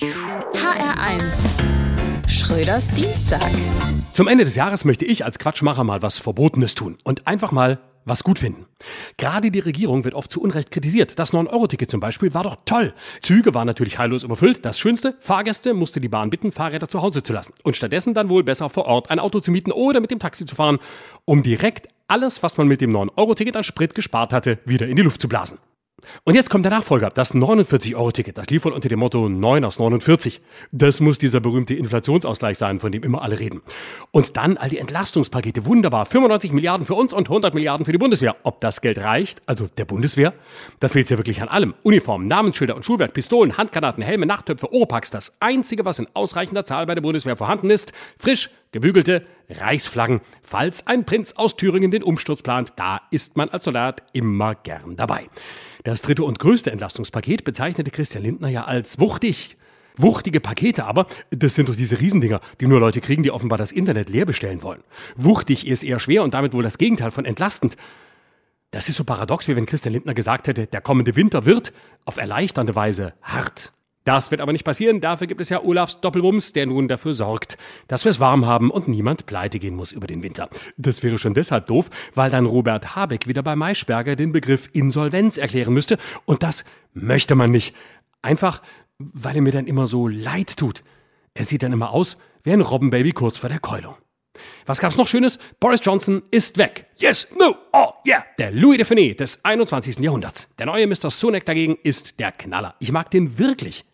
HR1 Schröders Dienstag. Zum Ende des Jahres möchte ich als Quatschmacher mal was Verbotenes tun und einfach mal was gut finden. Gerade die Regierung wird oft zu Unrecht kritisiert. Das 9-Euro-Ticket zum Beispiel war doch toll. Züge waren natürlich heillos überfüllt. Das Schönste, Fahrgäste musste die Bahn bitten, Fahrräder zu Hause zu lassen. Und stattdessen dann wohl besser vor Ort ein Auto zu mieten oder mit dem Taxi zu fahren, um direkt alles, was man mit dem 9-Euro-Ticket an Sprit gespart hatte, wieder in die Luft zu blasen. Und jetzt kommt der Nachfolger, das 49-Euro-Ticket. Das lief wohl unter dem Motto 9 aus 49. Das muss dieser berühmte Inflationsausgleich sein, von dem immer alle reden. Und dann all die Entlastungspakete. Wunderbar. 95 Milliarden für uns und 100 Milliarden für die Bundeswehr. Ob das Geld reicht, also der Bundeswehr, da fehlt es ja wirklich an allem. Uniformen, Namensschilder und Schulwerk, Pistolen, Handgranaten, Helme, Nachttöpfe, Oropax. Das Einzige, was in ausreichender Zahl bei der Bundeswehr vorhanden ist, frisch gebügelte Reichsflaggen. Falls ein Prinz aus Thüringen den Umsturz plant, da ist man als Soldat immer gern dabei. Das dritte und größte Entlastungspaket bezeichnete Christian Lindner ja als wuchtig. Wuchtige Pakete aber, das sind doch diese Riesendinger, die nur Leute kriegen, die offenbar das Internet leer bestellen wollen. Wuchtig ist eher schwer und damit wohl das Gegenteil von entlastend. Das ist so paradox, wie wenn Christian Lindner gesagt hätte, der kommende Winter wird auf erleichternde Weise hart. Das wird aber nicht passieren. Dafür gibt es ja Olafs Doppelwumms, der nun dafür sorgt, dass wir es warm haben und niemand pleite gehen muss über den Winter. Das wäre schon deshalb doof, weil dann Robert Habeck wieder bei Maischberger den Begriff Insolvenz erklären müsste. Und das möchte man nicht. Einfach, weil er mir dann immer so leid tut. Er sieht dann immer aus wie ein Robbenbaby kurz vor der Keulung. Was gab's noch Schönes? Boris Johnson ist weg. Yes, no, oh, yeah. Der Louis de Finet des 21. Jahrhunderts. Der neue Mr. Sunak dagegen ist der Knaller. Ich mag den wirklich.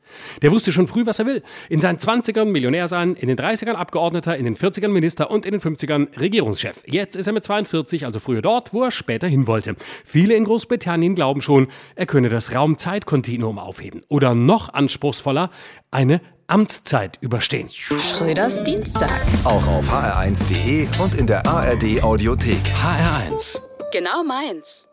Der wusste schon früh, was er will. In seinen 20ern Millionär sein, in den 30ern Abgeordneter, in den 40ern Minister und in den 50ern Regierungschef. Jetzt ist er mit 42, also früher dort, wo er später hin wollte. Viele in Großbritannien glauben schon, er könne das Raum-Zeit-Kontinuum aufheben. Oder noch anspruchsvoller, eine Amtszeit überstehen. Schröders Dienstag. Auch auf hr1.de und in der ARD Audiothek. HR1. Genau meins.